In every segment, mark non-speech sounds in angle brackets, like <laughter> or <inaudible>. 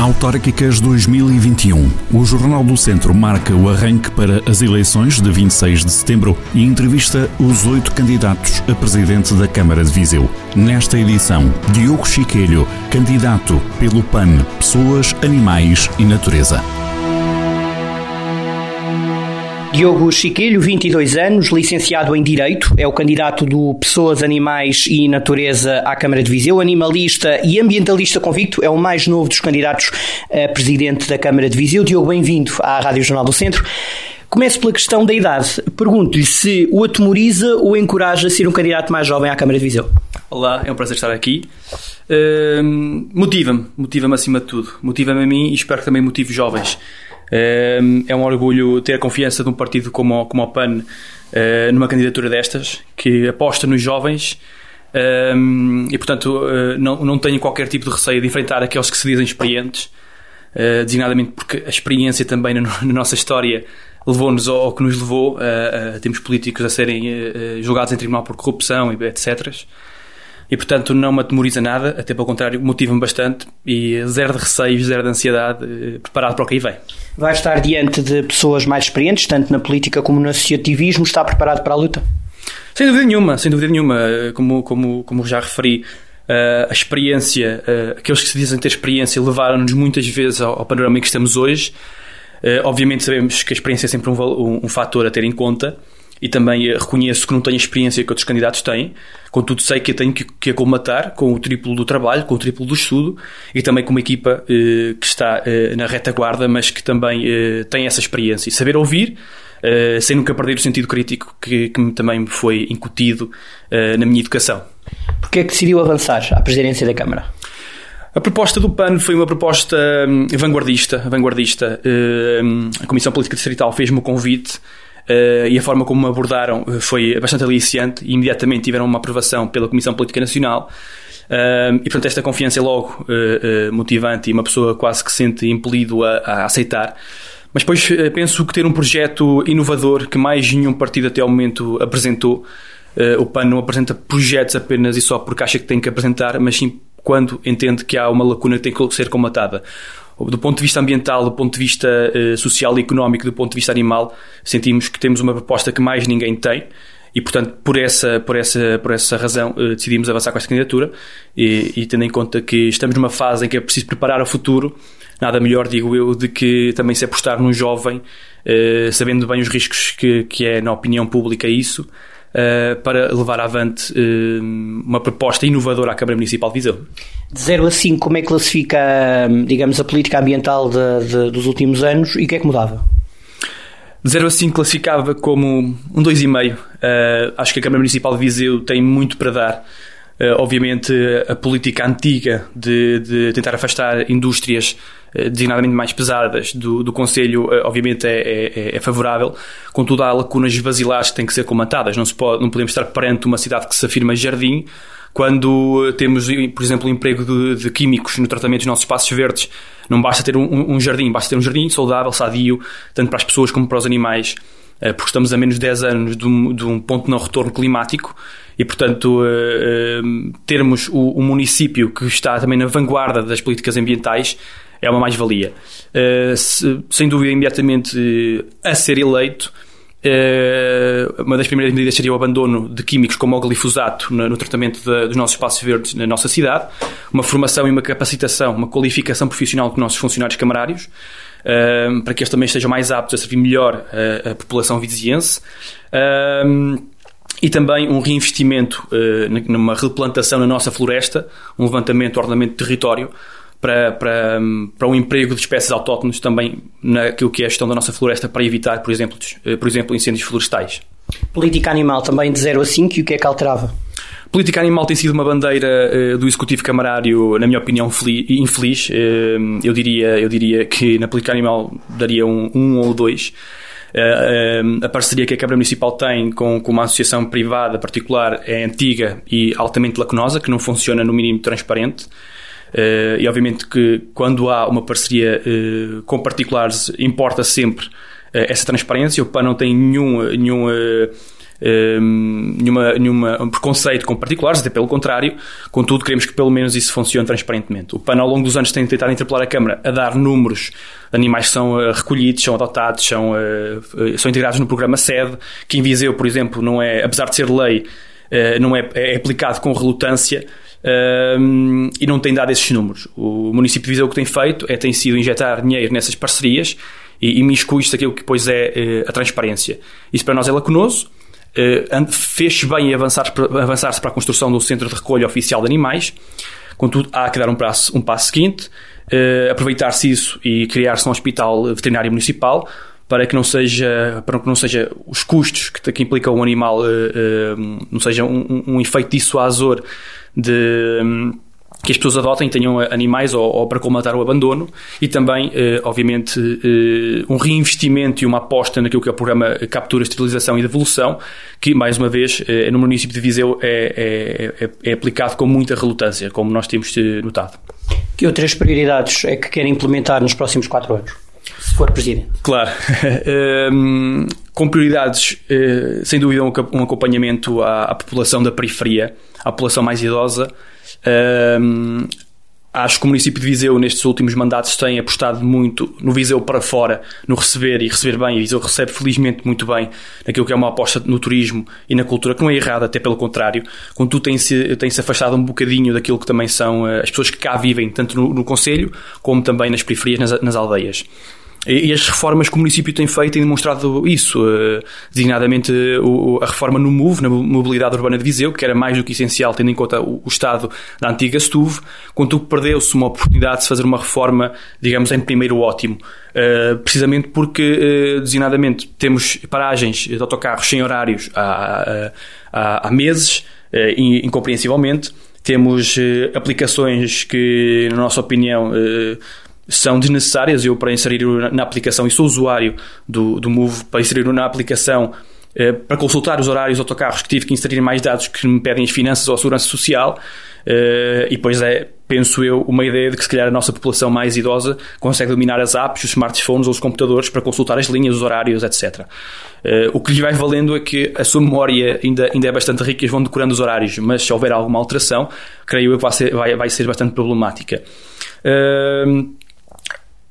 Autárquicas 2021. O Jornal do Centro marca o arranque para as eleições de 26 de setembro e entrevista os oito candidatos a presidente da Câmara de Viseu. Nesta edição, Diogo Chiquelho, candidato pelo PAN, Pessoas, Animais e Natureza. Diogo Chiquilho, 22 anos, licenciado em Direito, é o candidato do Pessoas, Animais e Natureza à Câmara de Viseu, animalista e ambientalista convicto, é o mais novo dos candidatos a presidente da Câmara de Viseu. Diogo, bem-vindo à Rádio Jornal do Centro. Começo pela questão da idade. Pergunto-lhe se o atemoriza ou encoraja a ser um candidato mais jovem à Câmara de Viseu. Olá, é um prazer estar aqui. Uh, motiva-me, motiva-me acima de tudo. Motiva-me a mim e espero que também motive jovens. É um orgulho ter a confiança de um partido como, como o PAN eh, numa candidatura destas, que aposta nos jovens e, portanto, eh, não, não tenho qualquer tipo de receio de enfrentar aqueles que se dizem experientes, eh, designadamente porque a experiência também na, <laughs> na nossa história levou-nos ao, ao, que nos levou a termos políticos a serem julgados em tribunal por corrupção, etc e portanto não me atemoriza nada, até pelo contrário, motiva-me bastante e zero de receios, zero de ansiedade, preparado para o que aí vem. Vai estar diante de pessoas mais experientes, tanto na política como no associativismo, está preparado para a luta? Sem dúvida nenhuma, sem dúvida nenhuma, como, como, como já referi, eh, a experiência, eh, aqueles que se dizem ter experiência levaram-nos muitas vezes ao, panorama em que estamos hoje. obviamente sabemos que a experiência é sempre um, um, um fator a ter em conta, e também eh, reconheço que não tenho a experiência que outros candidatos têm, contudo sei que eu tenho que, que com o triplo do trabalho, com o triplo do estudo e também com uma equipa eh, que está eh, na retaguarda, mas que também eh, tem essa experiência e saber ouvir. Uh, sem nunca perder o sentido crítico que, que também me foi incutido uh, na minha educação. Porquê é que decidiu avançar à presidência da Câmara? A proposta do PAN foi uma proposta hum, vanguardista. vanguardista. Uh, a Comissão Política Distrital fez-me o convite Uh, e a forma como abordaram eh, foi bastante aliciante e imediatamente tiveram uma aprovação pela Comissão Política Nacional. Uh, e portanto, esta confiança é logo uh, motivante e uma pessoa quase que se sente impelido a, a aceitar. Mas depois penso que ter um projeto inovador que mais nenhum partido até ao momento apresentou. o PAN não apresenta projetos apenas e só porque acha que tem que apresentar, mas sim quando entende que há uma lacuna que tem que ser comatada do ponto de vista ambiental, do ponto de vista uh, social e económico, do ponto de vista animal, sentimos que temos uma proposta que mais ninguém tem e, portanto, por essa, por essa, por essa razão, uh, decidimos avançar com esta candidatura e, e, tendo em conta que estamos numa fase em que é preciso preparar o futuro, nada melhor, digo eu, de que também se apostar num jovem, uh, sabendo bem os riscos que, que é na opinião pública isso, uh, para levar avante uh, uma proposta inovadora à Câmara Municipal de Viseu. De 0 a 5, como é que classifica, digamos, a política ambiental de, de, dos últimos anos e o que é que mudava? De 0 a 5 classificava como um 2,5. Uh, eh, acho que a Câmara Municipal de Viseu tem muito para dar. Uh, obviamente, a política antiga de, de tentar afastar indústrias designadamente mais pesadas do, do Conselho, eh, obviamente é, é, é, favorável. Contudo, há lacunas basilares que têm que ser comatadas. Não, se pode, não podemos estar perante uma cidade que se afirma jardim quando temos, por exemplo, o emprego de, de, químicos no tratamento dos nossos espaços verdes. Não basta ter um, um, jardim, basta ter um jardim saudável, sadio, tanto para as pessoas como para os animais, eh, porque estamos a menos de 10 anos de um, de um ponto de não retorno climático e, portanto, termos o, o município que está também na vanguarda das políticas ambientais é uma mais-valia. Uh, se, sem dúvida, imediatamente uh, a ser eleito, uh, uma das primeiras medidas seria o abandono de químicos como o glifosato no, no tratamento de, dos nossos espaços verdes na nossa cidade, uma formação e uma capacitação, uma qualificação profissional dos nossos funcionários camarários, para que eles também estejam mais aptos a servir melhor a, a população viziense e também um reinvestimento uh, numa replantação na nossa floresta, um levantamento, ordenamento de território, para, para, para o emprego de espécies autóctones também naquilo que é a gestão da nossa floresta para evitar, por exemplo, eh, por exemplo incêndios florestais. Política animal também de 0 a 5 e o que é que alterava? Política animal tem sido uma bandeira uh, do Executivo Camarário, na minha opinião, infeliz. Uh, eu, diria, eu diria que na política animal daria um, um ou dois. Uh, a parceria que a Câmara Municipal tem com, com uma associação privada particular é antiga e altamente lacunosa, que não funciona no mínimo transparente. Uh, e obviamente que quando há uma parceria uh, com particulares importa sempre uh, essa transparência. O PAN não tem nenhum, nenhum um, nenhuma, nenhuma um preconceito com particulares, até pelo contrário. Contudo, queremos que pelo menos isso funcione transparentemente. O PAN, ao longo dos anos, tem tentado interpelar a Câmara a dar números de animais que são uh, recolhidos, são adotados, são, uh, são integrados no programa SED, que em Viseu, por exemplo, não é, apesar de ser lei, uh, não é, é aplicado com relutância. E não tem dado esses números. O município de Viseu o que tem feito é tem sido injetar dinheiro nessas parcerias e, e miscui-se aquilo que depois é a transparência. Isso para nós é lacunoso Uh, fez bem em avançar-se para, a construção do centro de recolha oficial de animais. Contudo, há que dar um passo, um passo seguinte, uh, aproveitar-se isso e criar-se um hospital veterinário municipal para que não seja, para que não seja os custos que, que implica um animal, uh, não seja um, um, um efeito dissuasor de. Um, que as pessoas adotem, tenham animais ou, ou para comatar o abandono e também, eh, obviamente, eh, um reinvestimento e uma aposta naquilo que é o programa Captura, Esterilização e Devolução, que, mais uma vez, eh, no município de Viseu é, é, é, é aplicado com muita relutância, como nós temos notado. Que outras prioridades é que querem implementar nos próximos quatro anos? Se for Presidente. Claro. <laughs> um, com prioridades, uh, sem dúvida, um acompanhamento à, à população da periferia, à população mais idosa, um, acho que o município de Viseu, nestes últimos mandatos, tem apostado muito no Viseu para fora, no receber e receber bem. E Viseu recebe felizmente muito bem naquilo que é uma aposta no turismo e na cultura, que não é errada, até pelo contrário. Contudo, tem-se tem -se afastado um bocadinho daquilo que também são uh, as pessoas que cá vivem, tanto no, no Conselho como também nas periferias, nas, nas aldeias. E as reformas que o município tem feito têm demonstrado isso, eh, designadamente a reforma no MOVE, na mobilidade urbana de Viseu, que era mais do que essencial, tendo em conta o estado da antiga STUV, contudo perdeu-se uma oportunidade de se fazer uma reforma, digamos, em primeiro ótimo. Eh, precisamente porque, eh, designadamente, temos paragens de autocarros sem horários há, há, há meses, incompreensivelmente, temos aplicações que, na nossa opinião, são desnecessárias. Eu, para inserir na aplicação, e sou usuário do, do Move, para inserir na aplicação, eh, para consultar os horários de autocarros, que tive que inserir mais dados que me pedem as finanças ou a segurança social. Eh, e depois é, penso eu, uma ideia de que se calhar a nossa população mais idosa consegue dominar as apps, os smartphones ou os computadores para consultar as linhas, os horários, etc. Uh, o que lhe vai valendo é que a sua memória ainda, ainda é bastante rica e vão decorando os horários, mas se houver alguma alteração, creio eu que vai ser, vai, vai ser bastante problemática. Uh,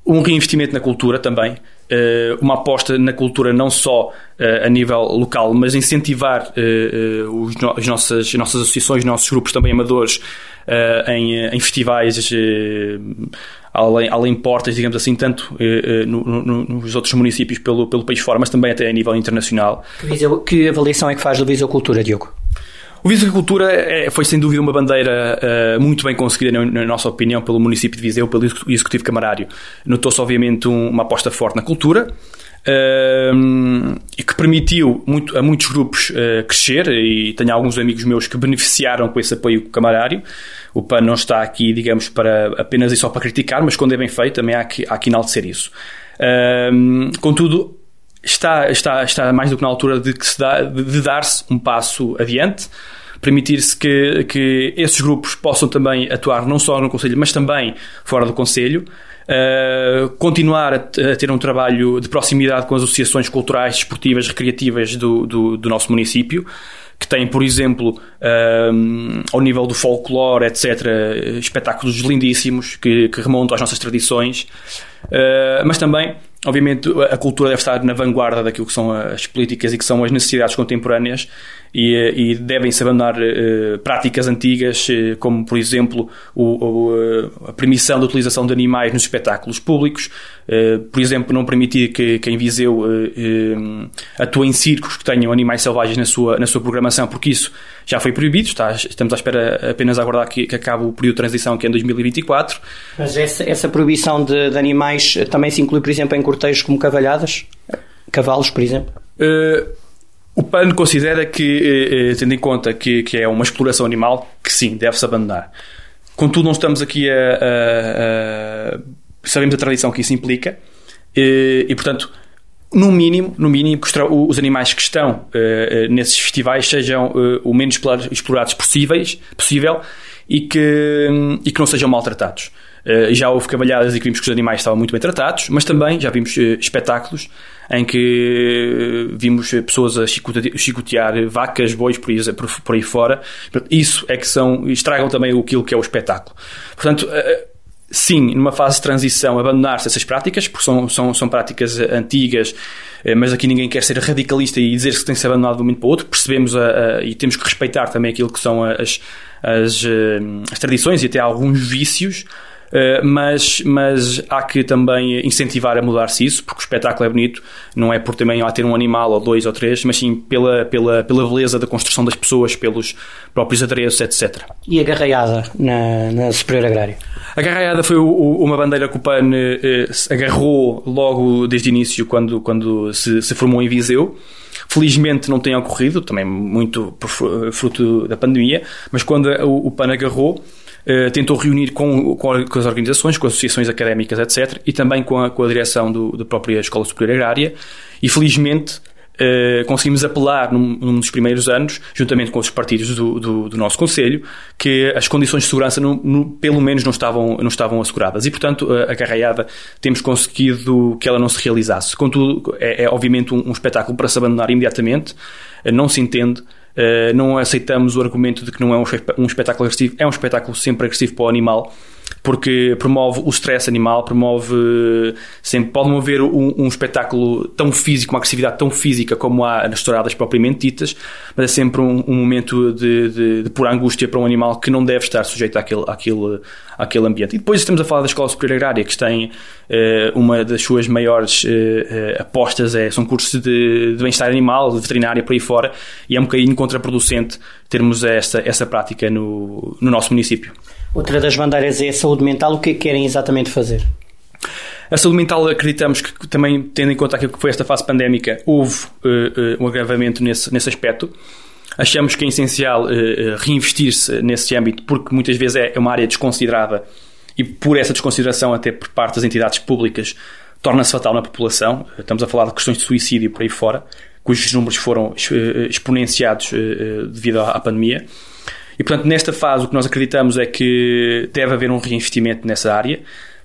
um reinvestimento na cultura também, eh, uma aposta na cultura não só eh, a nível local, mas incentivar eh, as nossas, as nossas associações, os nossos grupos também amadores em, em festivais além, além portas, digamos assim, tanto no, no, nos outros municípios pelo, pelo país fora, mas também até a nível internacional. Que avaliação é que faz da Cultura, Diogo? O Viseu Cultura é, foi sem dúvida uma bandeira uh, muito bem conseguida, na, na, nossa opinião, pelo município de Viseu, pelo Executivo Camarário. Notou-se, obviamente, um, uma aposta forte na cultura. Uh, e que permitiu muito, a muitos grupos uh, crescer e tenho alguns amigos meus que beneficiaram com esse apoio camarário. O PAN não está aqui, digamos, para apenas e só para criticar, mas quando é bem feito também há que, há que enaltecer isso. Contudo, está, está, está mais do que na altura de, dá, de, dar-se um passo adiante, permitir-se que, que esses grupos possam também atuar não só no Conselho, mas também fora do Conselho. Uh, continuar a, a, ter um trabalho de proximidade com as associações culturais, desportivas, recreativas do, do, do nosso município, que têm, por exemplo, uh, ao nível do folclore, etc., espetáculos lindíssimos que, que remontam às nossas tradições, uh, mas também obviamente a cultura deve estar na vanguarda daquilo que são as políticas e que são as necessidades contemporâneas e, eh, e devem-se abandonar uh, práticas antigas, uh, como por exemplo o, o, a permissão da utilização de animais nos espetáculos públicos, uh, por exemplo, não permitir que quem Viseu atue em circos que tenham animais selvagens na sua, na sua programação, porque isso já foi proibido, está, estamos à espera apenas a aguardar que, que acabe o período de transição que é em 2024. Mas essa, essa proibição de, de animais também se inclui, por exemplo, em cortejos como cavalhadas? Cavalos, por exemplo? O PAN considera que, eh, eh, tendo em conta que, que é uma exploração animal, que sim, deve-se abandonar. Contudo, não estamos aqui a, a, a, Sabemos a tradição que isso implica e, e portanto, no mínimo, no mínimo, que os animais que estão uh, nesses festivais sejam uh, o menos explorados possíveis, possível e que, um, e que não sejam maltratados. Uh, já houve cavalhadas e que vimos que os animais estavam muito bem tratados, mas também já vimos espetáculos em que vimos pessoas a chicotear vacas, bois por aí, por aí fora. Isso é que são, estragam também aquilo que é o espetáculo. Portanto, sim, numa fase de transição, abandonar-se essas práticas, porque são, são, são práticas antigas, eh, mas aqui ninguém quer ser radicalista e dizer que tem que ser abandonado de um momento para o outro. Percebemos a, a, e temos que respeitar também aquilo que são as, as, eh, as tradições e até alguns vícios. Uh, mas, mas há que também incentivar a mudar-se isso, porque o espetáculo é bonito, não é por também lá ter um animal ou dois ou três, mas sim pela, pela, pela beleza da construção das pessoas, pelos próprios adereços, etc. E a garraiada na, na Superior Agrária? A garraiada foi o, o, uma bandeira que o PAN eh, agarrou logo desde o início, quando, quando se, se formou em Viseu. Felizmente não tem ocorrido, também muito fruto da pandemia, mas quando o, o PAN agarrou, Uh, tentou reunir com, com, as organizações, com as associações académicas, etc., e também com a, com a direção do, da própria Escola Superior Agrária, e felizmente Uh, conseguimos apelar num, num, dos primeiros anos, juntamente com os partidos do, do, do nosso Conselho, que as condições de segurança no, pelo menos não estavam, não estavam asseguradas. E, portanto, a, a carraiada temos conseguido que ela não se realizasse. Contudo, é, é obviamente um, um, espetáculo para se abandonar imediatamente, uh, não se entende. Uh, não aceitamos o argumento de que não é um espetáculo agressivo, é um espetáculo sempre agressivo para o animal porque promove o stress animal, promove sempre pode mover um, um, espetáculo tão físico, uma agressividade tão física como há nas touradas propriamente ditas, mas é sempre um, um momento de, de, de, pura angústia para um animal que não deve estar sujeito àquele, àquele, àquele ambiente. E depois estamos a falar da Escola Superior Agrária, que tem uh, uma das suas maiores uh, uh, apostas, é, são cursos de, de bem-estar animal, de veterinária, por aí fora, e é um bocadinho contraproducente termos essa, essa prática no, no nosso município. Outra das bandeiras é a saúde mental. O que é que querem exatamente fazer? A saúde mental, acreditamos que também, tendo em conta aquilo que foi esta fase pandémica, houve uh, uh, um agravamento nesse, nesse aspecto. Achamos que é essencial uh, reinvestir-se nesse âmbito, porque muitas vezes é, é uma área desconsiderada e, por essa desconsideração, até por parte das entidades públicas, torna-se fatal na população. Estamos a falar de questões de suicídio por aí fora, cujos números foram exponenciados devido à pandemia. E, portanto, nesta fase, o que nós acreditamos é que deve haver um reinvestimento nessa área.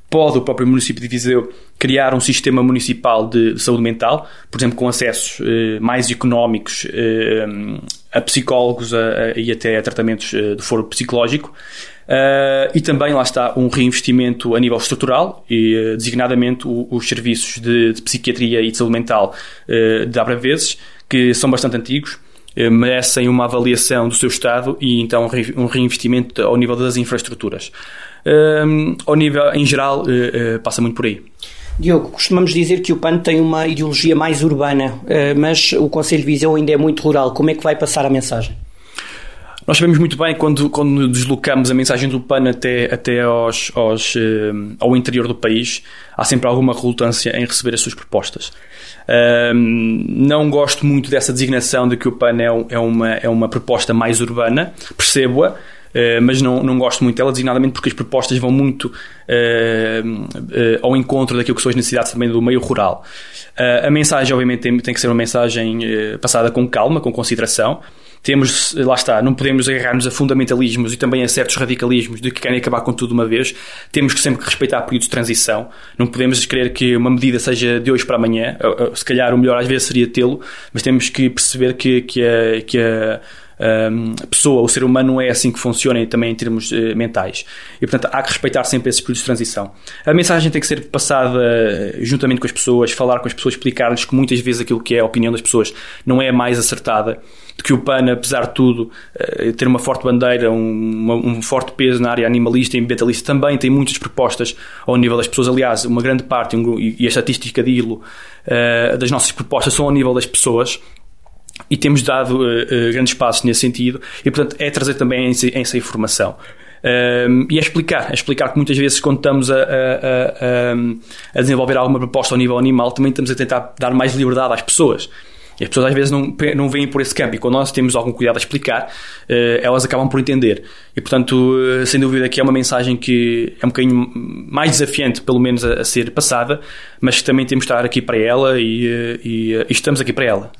Pode o próprio município de Viseu criar um sistema municipal de saúde mental, por exemplo, com acessos eh, mais económicos eh, a psicólogos a, a, e até a tratamentos eh, de foro psicológico. Uh, e também lá está um reinvestimento a nível estrutural e uh, designadamente o, os serviços de, de, psiquiatria e de saúde mental uh, de Abraveses, que são bastante antigos eh, merecem uma avaliação do seu estado e então um reinvestimento ao nível das infraestruturas. Um, ao nível, em geral, uh, uh, passa muito por aí. Diogo, costumamos dizer que o PAN tem uma ideologia mais urbana, uh, mas o Conselho de Viseu ainda é muito rural. Como é que vai passar a mensagem? Nós sabemos muito bem quando, quando deslocamos a mensagem do PAN até, até aos, aos, ao interior do país, há sempre alguma relutância em receber as suas propostas. Um, não gosto muito dessa designação de que o PAN é, é, uma, é uma proposta mais urbana, percebo-a, uh, mas não, não gosto muito dela, designadamente porque as propostas vão muito uh, uh, ao encontro daquilo que são as necessidades também do meio rural. a mensagem, obviamente, tem, tem que ser uma mensagem passada com calma, com consideração temos, lá está, não podemos agarrar-nos a fundamentalismos e também a certos radicalismos de que querem acabar com tudo de uma vez. Temos que sempre respeitar períodos de transição. Não podemos querer que uma medida seja de hoje para amanhã. Se calhar o melhor às vezes seria tê-lo, mas temos que perceber que, que a, que a a pessoa, o ser humano é assim que funciona e também em termos uh, mentais. E portanto há que respeitar sempre esses períodos de transição. A mensagem tem que ser passada eh, juntamente com as pessoas, falar com as pessoas, explicar-lhes que muitas vezes aquilo que é a opinião das pessoas não é a mais acertada de que o PAN, apesar de tudo, eh, ter uma forte bandeira, um, um, forte peso na área animalista e ambientalista, também tem muitas propostas ao nível das pessoas. Aliás, uma grande parte, e a estatística de ILO, uh, das nossas propostas são ao nível das pessoas. E temos dado uh, grandes passos nesse sentido, e portanto é trazer também essa, essa informação. Um, e é explicar, é explicar que muitas vezes quando estamos a, a, a, a, desenvolver alguma proposta ao nível animal, também estamos a tentar dar mais liberdade às pessoas. E as pessoas às vezes não, não veem por esse campo e quando nós temos algum cuidado a explicar, uh, elas acabam por entender. E portanto, uh, sem dúvida que é uma mensagem que é um bocadinho mais desafiante, pelo menos, a, ser passada, mas que também temos de estar aqui para ela e, e, e estamos aqui para ela.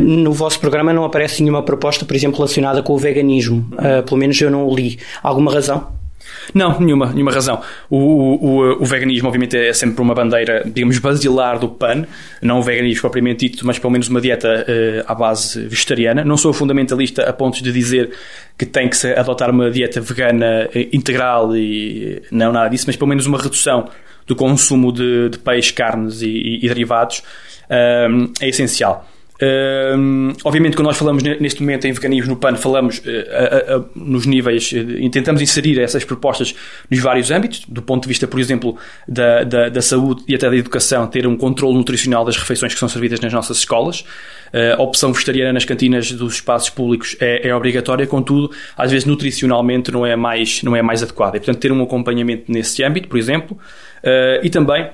No vosso programa não aparece nenhuma proposta, por exemplo, relacionada com o veganismo. Pelo menos eu não o li. Alguma razão? Não, nenhuma, nenhuma razão. O, o, o, veganismo, obviamente, é sempre uma bandeira, digamos, basilar do PAN, não o veganismo propriamente dito, mas pelo menos uma dieta uh, à base vegetariana. Não sou fundamentalista a ponto de dizer que tem que se adotar uma dieta vegana eh, integral e não nada disso, mas pelo menos uma redução do consumo de, de peixe, carnes e, e, e derivados um, é essencial. Uh, obviamente, quando nós falamos neste momento em veganismo no PAN, falamos uh, uh, nos níveis e tentamos inserir essas propostas nos vários âmbitos, do ponto de vista, por exemplo, da, da, da, saúde e até da educação, ter um controle nutricional das refeições que são servidas nas nossas escolas. a opção vegetariana nas cantinas dos espaços públicos é, é, obrigatória, contudo, às vezes nutricionalmente não é mais, não é mais adequada. E, portanto, ter um acompanhamento nesse âmbito, por exemplo, e também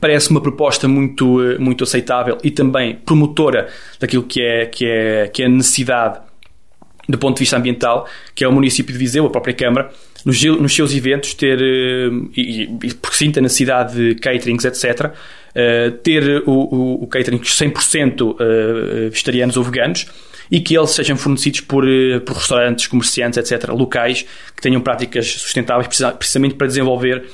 parece uma proposta muito, eh, muito aceitável e também promotora daquilo que é, que é, que é necessidade do ponto de vista ambiental, que é o município de Viseu, a própria Câmara, nos, nos seus eventos ter, eh, e, e porque sinta a necessidade de caterings, etc., eh, ter o, o, o catering 100% vegetarianos ou veganos e que eles sejam fornecidos por, por restaurantes, comerciantes, etc., locais, que tenham práticas sustentáveis precisamente para desenvolver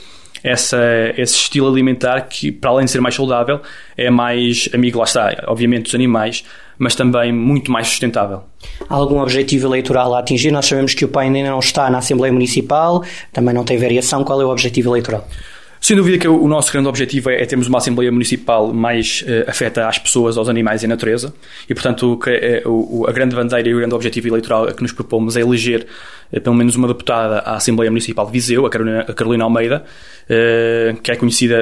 essa, esse estilo alimentar que, para além de ser mais saudável, é mais amigo, lá está, obviamente, dos animais, mas também muito mais sustentável. Há algum objetivo eleitoral a atingir? Nós sabemos que o PAN ainda não está na Assembleia Municipal, também não tem variação. Qual é o objetivo eleitoral? Sem dúvida que o nosso grande objetivo é, é termos uma Assembleia Municipal mais uh, afeta às pessoas, aos animais e à natureza. E, portanto, o, é, o, a grande bandeira e o grande objetivo eleitoral que nos propomos é eleger pelo menos uma deputada à Assembleia Municipal de Viseu, a Carolina, a Carolina Almeida, uh, que é conhecida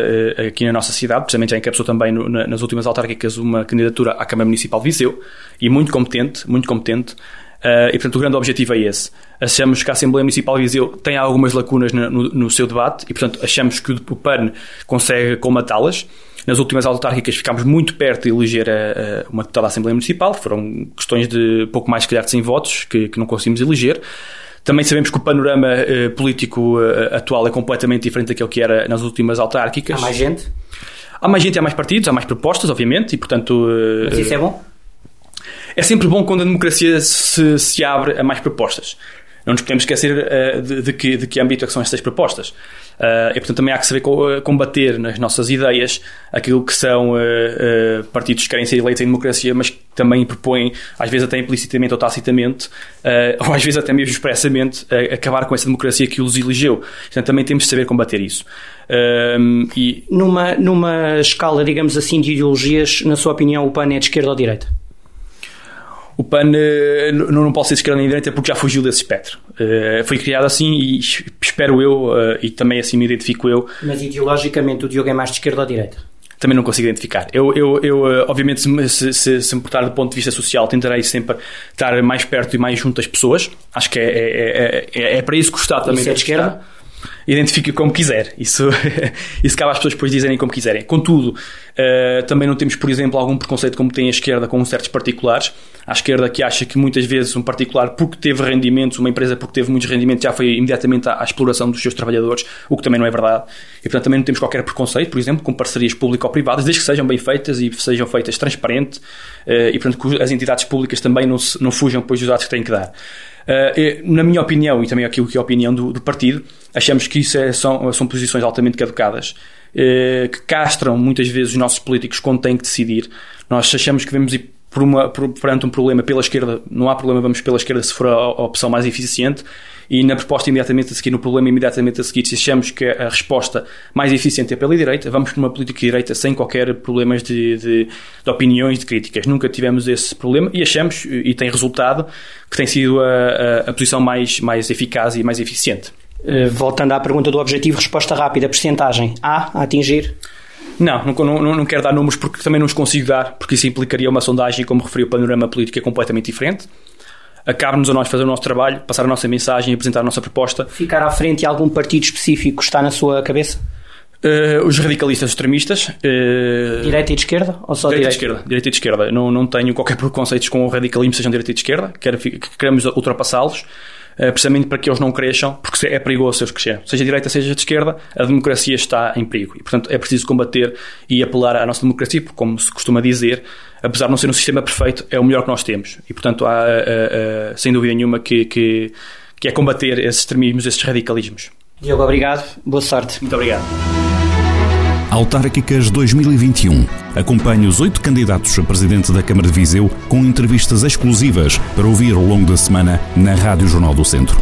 aqui na nossa cidade, precisamente já encabeçou também nas últimas autárquicas uma candidatura à Câmara Municipal de Viseu, e muito competente, muito competente. E, portanto, o grande objetivo é esse. Achamos que a Assembleia Municipal de Viseu tem algumas lacunas no, no, seu debate e, portanto, achamos que o PAN consegue colmatá-las. Nas últimas autárquicas ficámos muito perto de eleger a, a uma deputada da Assembleia Municipal. Foram questões de pouco mais, que de 100 votos que, que não conseguimos eleger. Também sabemos que o panorama uh, político uh, atual é completamente diferente daquele que era nas últimas autárquicas. Há mais gente? Há mais gente, há mais partidos, há mais propostas, obviamente, e portanto... Mas isso é bom? É sempre bom quando a democracia se, se abre a mais propostas. Não nos podemos esquecer uh, de, de, que, de que âmbito é que são estas propostas. Uh, e, portanto, também há que saber co combater nas nossas ideias aquilo que são uh, partidos que querem ser eleitos em democracia, mas que também propõem, às vezes até implicitamente ou tacitamente, <laughs> ou às vezes até mesmo expressamente, acabar com essa democracia que os elegeu. Portanto, também temos de saber combater isso. e... numa, numa escala, digamos assim, de ideologias, na sua opinião, o PAN é de esquerda ou de direita? O PAN uh, não, não pode ser de esquerda nem direita porque já fugiu desse espectro. Uh, foi criado assim e espero eu, uh, e também assim me identifico eu. Mas ideologicamente o Diogo é mais de esquerda ou de direita? Também não consigo identificar. Eu, eu, eu obviamente, se, se, se me portar do ponto de vista social, tentarei sempre estar mais perto e mais junto das pessoas. Acho que é, é, é, é para isso que o Estado também isso é de esquerda? Estar identifique como quiser. Isso, <laughs> isso cabe às pessoas depois dizerem como quiserem. Contudo, uh, também não temos, por exemplo, algum preconceito como tem a esquerda com certos particulares. A esquerda que acha que muitas vezes um particular, porque teve rendimentos, uma empresa porque teve muitos rendimentos, já foi imediatamente à, à exploração dos seus trabalhadores, o que também não é verdade. E portanto também não temos qualquer preconceito, por exemplo, com parcerias público-privadas, desde que sejam bem feitas e sejam feitas transparente uh, e portanto que as entidades públicas também não, se, não fujam depois dos dados que têm que dar. Uh, na minha opinião, e também aquilo que é a opinião do, do partido, achamos que isso é, são, são posições altamente caducadas, uh, que castram muitas vezes os nossos políticos quando têm que decidir. Nós achamos que devemos ir por uma, por, perante um problema pela esquerda, não há problema, vamos pela esquerda se for a, a opção mais eficiente e na proposta imediatamente a seguir, no problema imediatamente a seguir, se achamos que a resposta mais eficiente é pela direita, vamos por uma política direita sem qualquer problemas de, de, de opiniões, de críticas. Nunca tivemos esse problema e achamos, e tem resultado, que tem sido a, a, a posição mais, mais eficaz e mais eficiente. Eh, voltando à pergunta do objetivo, resposta rápida, percentagem A a atingir? Não, não, não, não quero dar números porque também não os consigo dar, porque isso implicaria uma sondagem, como referiu, o panorama político é completamente diferente. Acabe-nos a nós fazer o nosso trabalho, passar a nossa mensagem, apresentar a nossa proposta. Ficar à frente de algum partido específico está na sua cabeça? Uh, os radicalistas extremistas. Uh, direita e de esquerda? Ou só direita, direita? e esquerda. Direita e de esquerda. Não, não tenho qualquer preconceito com o radicalismo, sejam direita e de esquerda. Quero, queremos ultrapassá-los. Precisamente para que eles não cresçam, porque é perigoso eles crescerem. Seja de direita, seja de esquerda, a democracia está em perigo. E, portanto, é preciso combater e apelar à nossa democracia, porque, como se costuma dizer, apesar de não ser um sistema perfeito, é o melhor que nós temos. E, portanto, há, sem dúvida nenhuma, que, que, que é combater esses extremismos, esses radicalismos. Diogo, obrigado. Boa sorte. Muito obrigado. Autárquicas 2021. Acompanhe os oito candidatos a presidente da Câmara de Viseu com entrevistas exclusivas para ouvir ao longo da semana na Rádio Jornal do Centro.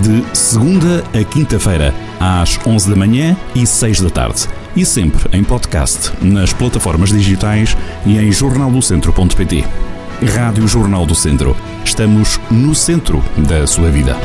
De segunda a quinta-feira, às 11 da manhã e 6 da tarde. E sempre em podcast, nas plataformas digitais e em jornaldocentro.pt. Rádio Jornal do Centro. Estamos no centro da sua vida.